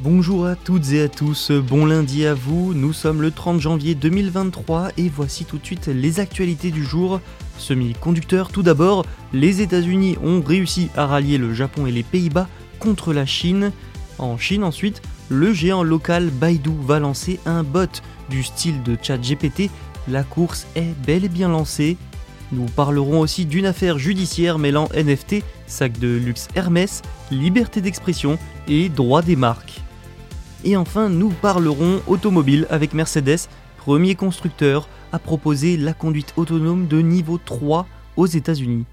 Bonjour à toutes et à tous, bon lundi à vous, nous sommes le 30 janvier 2023 et voici tout de suite les actualités du jour. Semi-conducteurs tout d'abord, les États-Unis ont réussi à rallier le Japon et les Pays-Bas contre la Chine. En Chine ensuite, le géant local Baidu va lancer un bot du style de ChatGPT. La course est bel et bien lancée. Nous parlerons aussi d'une affaire judiciaire mêlant NFT, sac de luxe Hermès, liberté d'expression et droit des marques. Et enfin, nous parlerons automobile avec Mercedes, premier constructeur à proposer la conduite autonome de niveau 3 aux États-Unis.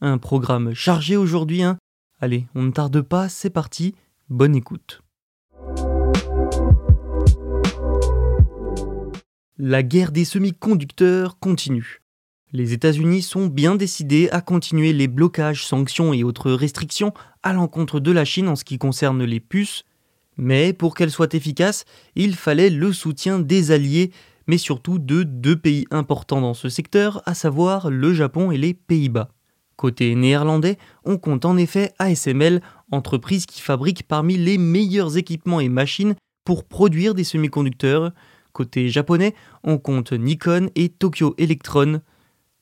Un programme chargé aujourd'hui, hein Allez, on ne tarde pas, c'est parti, bonne écoute. La guerre des semi-conducteurs continue. Les États-Unis sont bien décidés à continuer les blocages, sanctions et autres restrictions à l'encontre de la Chine en ce qui concerne les puces, mais pour qu'elles soient efficaces, il fallait le soutien des alliés, mais surtout de deux pays importants dans ce secteur, à savoir le Japon et les Pays-Bas. Côté néerlandais, on compte en effet ASML, entreprise qui fabrique parmi les meilleurs équipements et machines pour produire des semi-conducteurs. Côté japonais, on compte Nikon et Tokyo Electron.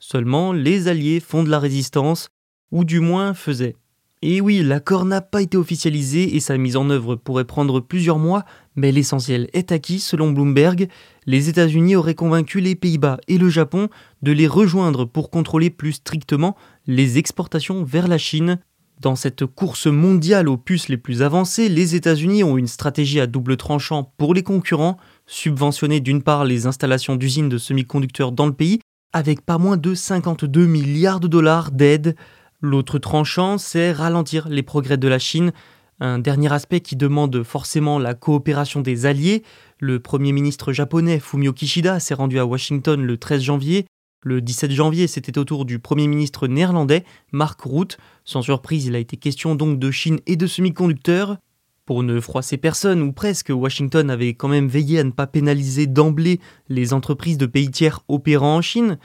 Seulement, les alliés font de la résistance, ou du moins faisaient. Et oui, l'accord n'a pas été officialisé et sa mise en œuvre pourrait prendre plusieurs mois, mais l'essentiel est acquis selon Bloomberg. Les États-Unis auraient convaincu les Pays-Bas et le Japon de les rejoindre pour contrôler plus strictement les exportations vers la Chine. Dans cette course mondiale aux puces les plus avancées, les États-Unis ont une stratégie à double tranchant pour les concurrents, subventionner d'une part les installations d'usines de semi-conducteurs dans le pays, avec pas moins de 52 milliards de dollars d'aide L'autre tranchant, c'est ralentir les progrès de la Chine, un dernier aspect qui demande forcément la coopération des alliés. Le Premier ministre japonais Fumio Kishida s'est rendu à Washington le 13 janvier. Le 17 janvier, c'était au tour du Premier ministre néerlandais, Mark Rutte. Sans surprise, il a été question donc de Chine et de semi-conducteurs. Pour ne froisser personne, ou presque, Washington avait quand même veillé à ne pas pénaliser d'emblée les entreprises de pays tiers opérant en Chine.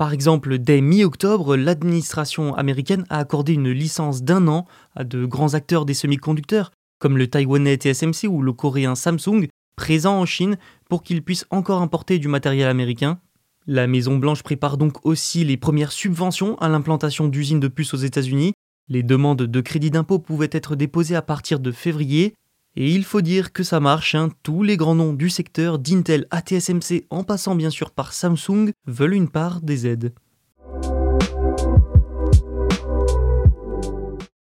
Par exemple, dès mi-octobre, l'administration américaine a accordé une licence d'un an à de grands acteurs des semi-conducteurs, comme le taïwanais TSMC ou le coréen Samsung, présents en Chine pour qu'ils puissent encore importer du matériel américain. La Maison-Blanche prépare donc aussi les premières subventions à l'implantation d'usines de puces aux États-Unis. Les demandes de crédit d'impôt pouvaient être déposées à partir de février, et il faut dire que ça marche, hein. tous les grands noms du secteur, d'Intel à TSMC en passant bien sûr par Samsung, veulent une part des aides.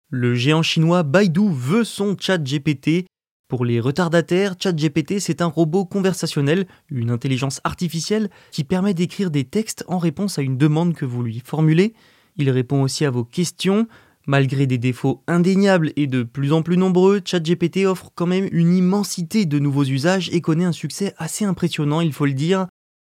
Le géant chinois Baidu veut son chat GPT. Pour les retardataires, ChatGPT c'est un robot conversationnel, une intelligence artificielle qui permet d'écrire des textes en réponse à une demande que vous lui formulez. Il répond aussi à vos questions, Malgré des défauts indéniables et de plus en plus nombreux, ChatGPT offre quand même une immensité de nouveaux usages et connaît un succès assez impressionnant, il faut le dire.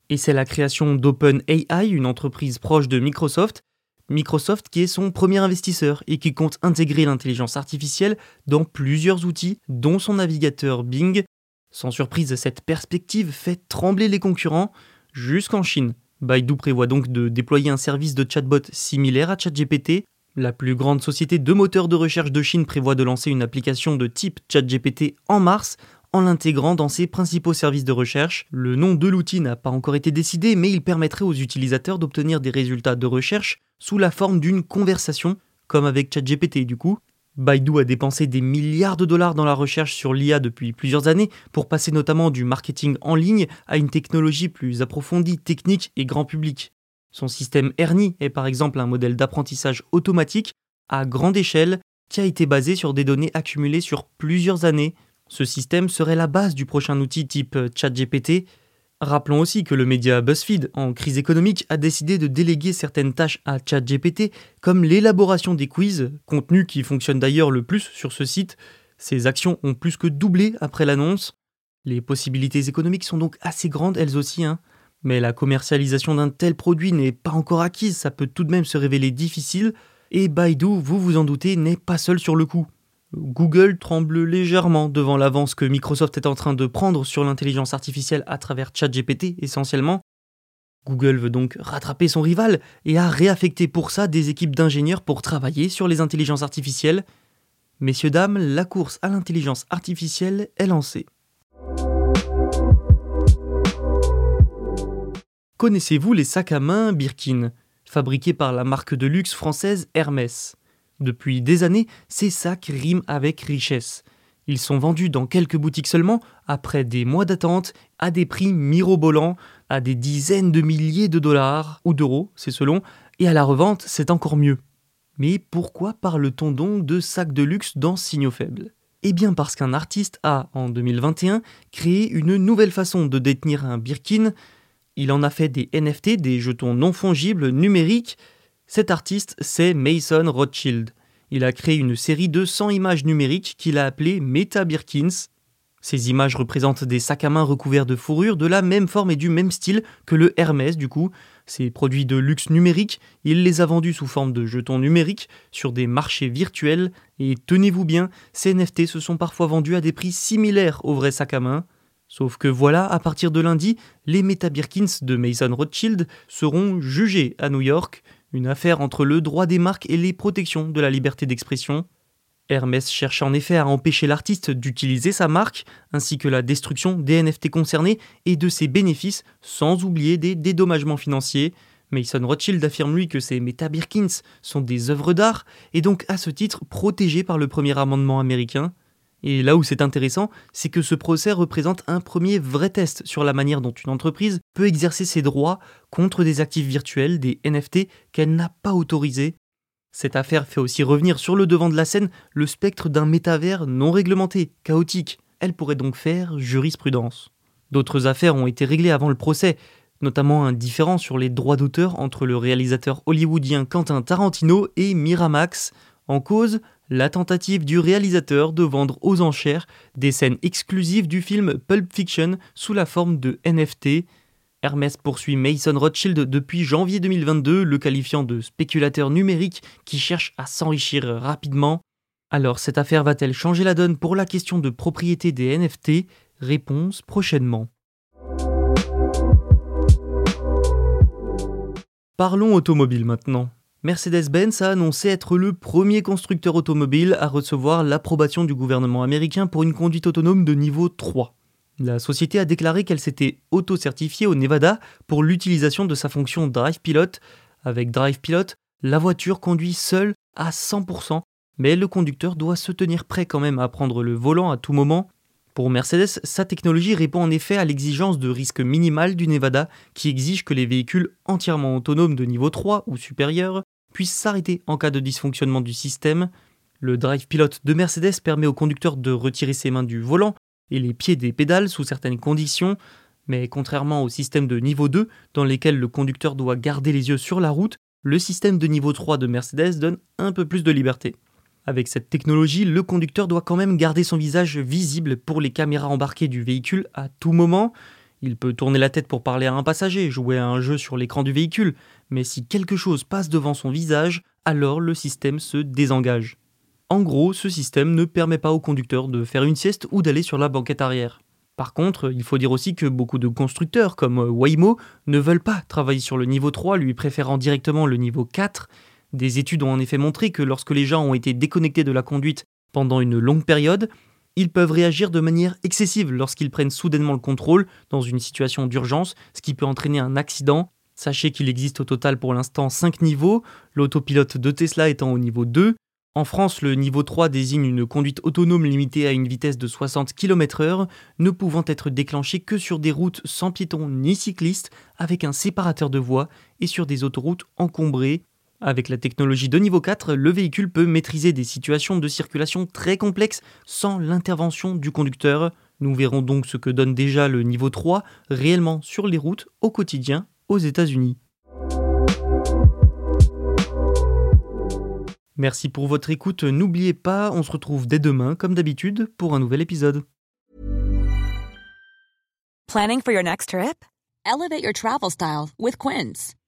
Et c'est la création d'OpenAI, une entreprise proche de Microsoft. Microsoft qui est son premier investisseur et qui compte intégrer l'intelligence artificielle dans plusieurs outils, dont son navigateur Bing. Sans surprise, cette perspective fait trembler les concurrents jusqu'en Chine. Baidu prévoit donc de déployer un service de chatbot similaire à ChatGPT la plus grande société de moteurs de recherche de Chine prévoit de lancer une application de type ChatGPT en mars en l'intégrant dans ses principaux services de recherche. Le nom de l'outil n'a pas encore été décidé, mais il permettrait aux utilisateurs d'obtenir des résultats de recherche sous la forme d'une conversation, comme avec ChatGPT du coup. Baidu a dépensé des milliards de dollars dans la recherche sur l'IA depuis plusieurs années pour passer notamment du marketing en ligne à une technologie plus approfondie, technique et grand public. Son système Ernie est par exemple un modèle d'apprentissage automatique à grande échelle qui a été basé sur des données accumulées sur plusieurs années. Ce système serait la base du prochain outil type ChatGPT. Rappelons aussi que le média BuzzFeed, en crise économique, a décidé de déléguer certaines tâches à ChatGPT, comme l'élaboration des quiz, contenu qui fonctionne d'ailleurs le plus sur ce site. Ces actions ont plus que doublé après l'annonce. Les possibilités économiques sont donc assez grandes elles aussi, hein. Mais la commercialisation d'un tel produit n'est pas encore acquise, ça peut tout de même se révéler difficile, et Baidu, vous vous en doutez, n'est pas seul sur le coup. Google tremble légèrement devant l'avance que Microsoft est en train de prendre sur l'intelligence artificielle à travers ChatGPT essentiellement. Google veut donc rattraper son rival et a réaffecté pour ça des équipes d'ingénieurs pour travailler sur les intelligences artificielles. Messieurs, dames, la course à l'intelligence artificielle est lancée. Connaissez-vous les sacs à main Birkin fabriqués par la marque de luxe française Hermès? Depuis des années, ces sacs riment avec richesse. Ils sont vendus dans quelques boutiques seulement, après des mois d'attente, à des prix mirobolants, à des dizaines de milliers de dollars, ou d'euros, c'est selon, et à la revente, c'est encore mieux. Mais pourquoi parle-t-on donc de sacs de luxe dans Signaux Faibles? Eh bien parce qu'un artiste a, en 2021, créé une nouvelle façon de détenir un Birkin, il en a fait des NFT, des jetons non fongibles numériques. Cet artiste, c'est Mason Rothschild. Il a créé une série de 100 images numériques qu'il a appelées Meta Birkins. Ces images représentent des sacs à main recouverts de fourrure de la même forme et du même style que le Hermès du coup. Ces produits de luxe numérique, il les a vendus sous forme de jetons numériques sur des marchés virtuels et tenez-vous bien, ces NFT se sont parfois vendus à des prix similaires aux vrais sacs à main. Sauf que voilà, à partir de lundi, les Meta Birkins de Mason Rothschild seront jugés à New York, une affaire entre le droit des marques et les protections de la liberté d'expression. Hermès cherche en effet à empêcher l'artiste d'utiliser sa marque, ainsi que la destruction des NFT concernés et de ses bénéfices, sans oublier des dédommagements financiers. Mason Rothschild affirme lui que ces Meta Birkins sont des œuvres d'art et donc à ce titre protégées par le premier amendement américain. Et là où c'est intéressant, c'est que ce procès représente un premier vrai test sur la manière dont une entreprise peut exercer ses droits contre des actifs virtuels, des NFT, qu'elle n'a pas autorisés. Cette affaire fait aussi revenir sur le devant de la scène le spectre d'un métavers non réglementé, chaotique. Elle pourrait donc faire jurisprudence. D'autres affaires ont été réglées avant le procès, notamment un différend sur les droits d'auteur entre le réalisateur hollywoodien Quentin Tarantino et Miramax, en cause la tentative du réalisateur de vendre aux enchères des scènes exclusives du film Pulp Fiction sous la forme de NFT. Hermès poursuit Mason Rothschild depuis janvier 2022, le qualifiant de spéculateur numérique qui cherche à s'enrichir rapidement. Alors cette affaire va-t-elle changer la donne pour la question de propriété des NFT Réponse prochainement. Parlons automobile maintenant. Mercedes-Benz a annoncé être le premier constructeur automobile à recevoir l'approbation du gouvernement américain pour une conduite autonome de niveau 3. La société a déclaré qu'elle s'était auto-certifiée au Nevada pour l'utilisation de sa fonction Drive Pilot. Avec Drive Pilot, la voiture conduit seule à 100%, mais le conducteur doit se tenir prêt quand même à prendre le volant à tout moment. Pour Mercedes, sa technologie répond en effet à l'exigence de risque minimal du Nevada qui exige que les véhicules entièrement autonomes de niveau 3 ou supérieur puisse s'arrêter en cas de dysfonctionnement du système. Le drive pilote de Mercedes permet au conducteur de retirer ses mains du volant et les pieds des pédales sous certaines conditions, mais contrairement au système de niveau 2 dans lesquels le conducteur doit garder les yeux sur la route, le système de niveau 3 de Mercedes donne un peu plus de liberté. Avec cette technologie, le conducteur doit quand même garder son visage visible pour les caméras embarquées du véhicule à tout moment, il peut tourner la tête pour parler à un passager, jouer à un jeu sur l'écran du véhicule, mais si quelque chose passe devant son visage, alors le système se désengage. En gros, ce système ne permet pas au conducteur de faire une sieste ou d'aller sur la banquette arrière. Par contre, il faut dire aussi que beaucoup de constructeurs comme Waymo ne veulent pas travailler sur le niveau 3, lui préférant directement le niveau 4. Des études ont en effet montré que lorsque les gens ont été déconnectés de la conduite pendant une longue période, ils peuvent réagir de manière excessive lorsqu'ils prennent soudainement le contrôle dans une situation d'urgence, ce qui peut entraîner un accident. Sachez qu'il existe au total pour l'instant 5 niveaux, l'autopilote de Tesla étant au niveau 2. En France, le niveau 3 désigne une conduite autonome limitée à une vitesse de 60 km/h, ne pouvant être déclenchée que sur des routes sans piétons ni cyclistes, avec un séparateur de voies et sur des autoroutes encombrées. Avec la technologie de niveau 4, le véhicule peut maîtriser des situations de circulation très complexes sans l'intervention du conducteur. Nous verrons donc ce que donne déjà le niveau 3 réellement sur les routes au quotidien aux États-Unis. Merci pour votre écoute. N'oubliez pas, on se retrouve dès demain, comme d'habitude, pour un nouvel épisode. Planning for your next trip? Elevate your travel style with Quince.